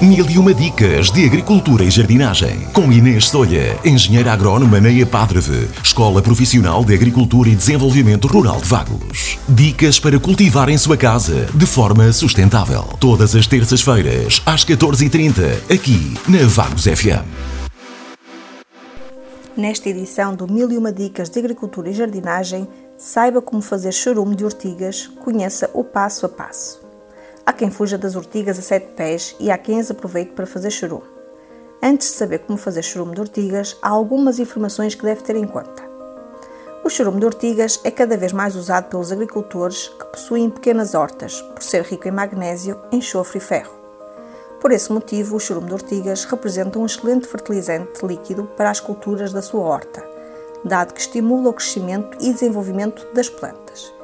Mil e uma dicas de agricultura e jardinagem. Com Inês Solha, engenheira agrónoma na EPADREV, Escola Profissional de Agricultura e Desenvolvimento Rural de Vagos. Dicas para cultivar em sua casa de forma sustentável. Todas as terças-feiras, às 14h30, aqui na Vagos FM. Nesta edição do Mil e uma dicas de agricultura e jardinagem, saiba como fazer chorume de ortigas, conheça o passo a passo. Há quem fuja das ortigas a sete pés e há quem as aproveite para fazer churume. Antes de saber como fazer churume de ortigas, há algumas informações que deve ter em conta. O churume de ortigas é cada vez mais usado pelos agricultores que possuem pequenas hortas, por ser rico em magnésio, enxofre e ferro. Por esse motivo, o churume de ortigas representa um excelente fertilizante líquido para as culturas da sua horta, dado que estimula o crescimento e desenvolvimento das plantas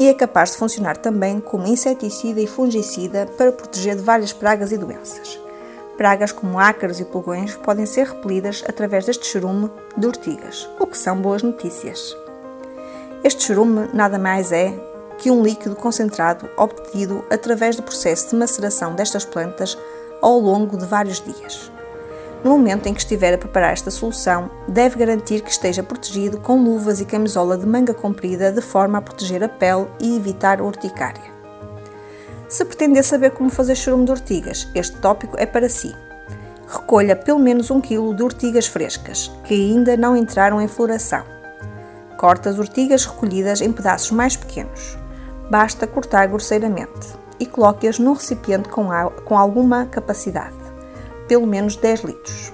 e é capaz de funcionar também como inseticida e fungicida para proteger de várias pragas e doenças. Pragas como ácaros e pulgões podem ser repelidas através deste churume de ortigas, o que são boas notícias. Este churume nada mais é que um líquido concentrado obtido através do processo de maceração destas plantas ao longo de vários dias. No momento em que estiver a preparar esta solução, deve garantir que esteja protegido com luvas e camisola de manga comprida de forma a proteger a pele e evitar urticária. Se pretender saber como fazer churume de ortigas, este tópico é para si. Recolha pelo menos 1 kg de ortigas frescas, que ainda não entraram em floração. Corte as ortigas recolhidas em pedaços mais pequenos. Basta cortar grosseiramente e coloque-as num recipiente com, com alguma capacidade pelo menos 10 litros.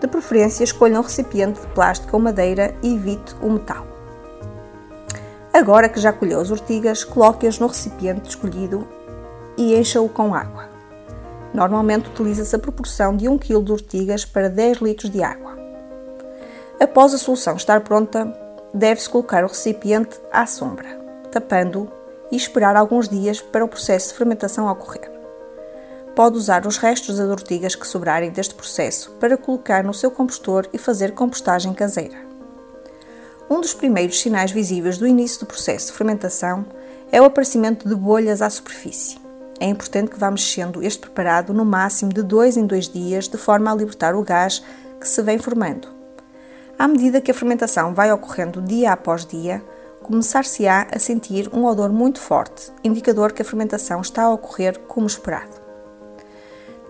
De preferência, escolha um recipiente de plástico ou madeira e evite o metal. Agora que já colheu as ortigas, coloque-as no recipiente escolhido e encha-o com água. Normalmente utiliza-se a proporção de 1 kg de ortigas para 10 litros de água. Após a solução estar pronta, deve-se colocar o recipiente à sombra, tapando-o e esperar alguns dias para o processo de fermentação ocorrer pode usar os restos das ortigas que sobrarem deste processo para colocar no seu compostor e fazer compostagem caseira. Um dos primeiros sinais visíveis do início do processo de fermentação é o aparecimento de bolhas à superfície. É importante que vá mexendo este preparado no máximo de 2 em 2 dias, de forma a libertar o gás que se vem formando. À medida que a fermentação vai ocorrendo dia após dia, começar-se-á a sentir um odor muito forte, indicador que a fermentação está a ocorrer como esperado.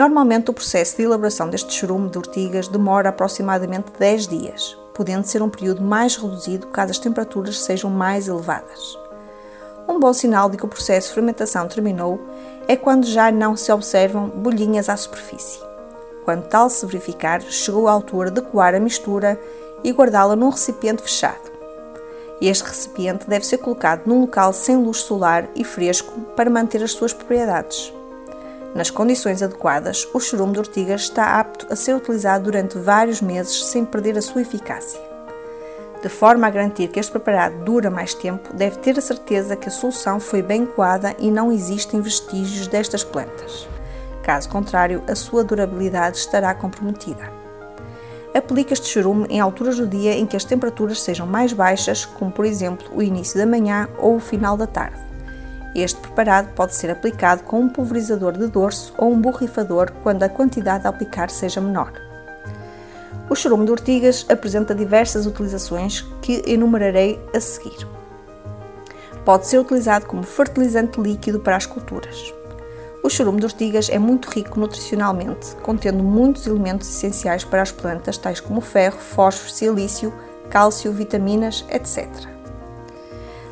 Normalmente, o processo de elaboração deste churume de ortigas demora aproximadamente 10 dias, podendo ser um período mais reduzido caso as temperaturas sejam mais elevadas. Um bom sinal de que o processo de fermentação terminou é quando já não se observam bolhinhas à superfície. Quando tal se verificar, chegou a altura de coar a mistura e guardá-la num recipiente fechado. Este recipiente deve ser colocado num local sem luz solar e fresco para manter as suas propriedades. Nas condições adequadas, o churume de ortigas está apto a ser utilizado durante vários meses sem perder a sua eficácia. De forma a garantir que este preparado dura mais tempo, deve ter a certeza que a solução foi bem coada e não existem vestígios destas plantas. Caso contrário, a sua durabilidade estará comprometida. Aplique este churume em alturas do dia em que as temperaturas sejam mais baixas, como por exemplo o início da manhã ou o final da tarde. Este preparado pode ser aplicado com um pulverizador de dorso ou um borrifador quando a quantidade a aplicar seja menor. O churume de ortigas apresenta diversas utilizações que enumerarei a seguir. Pode ser utilizado como fertilizante líquido para as culturas. O churume de ortigas é muito rico nutricionalmente, contendo muitos elementos essenciais para as plantas, tais como ferro, fósforo, silício, cálcio, vitaminas, etc.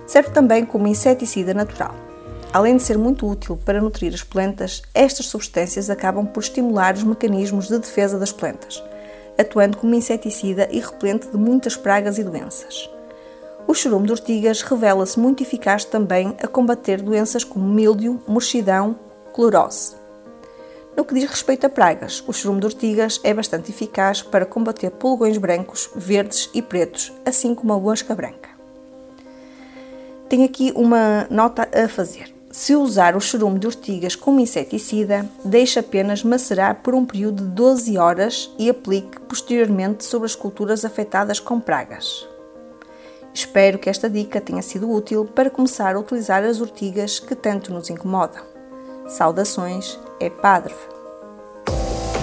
Serve também como inseticida natural. Além de ser muito útil para nutrir as plantas, estas substâncias acabam por estimular os mecanismos de defesa das plantas, atuando como inseticida e repelente de muitas pragas e doenças. O churume de ortigas revela-se muito eficaz também a combater doenças como míldio, murchidão, clorose. No que diz respeito a pragas, o churume de ortigas é bastante eficaz para combater pulgões brancos, verdes e pretos, assim como a mosca branca. Tenho aqui uma nota a fazer. Se usar o churume de ortigas como inseticida, deixe apenas macerar por um período de 12 horas e aplique posteriormente sobre as culturas afetadas com pragas. Espero que esta dica tenha sido útil para começar a utilizar as ortigas que tanto nos incomodam. Saudações, é Padre.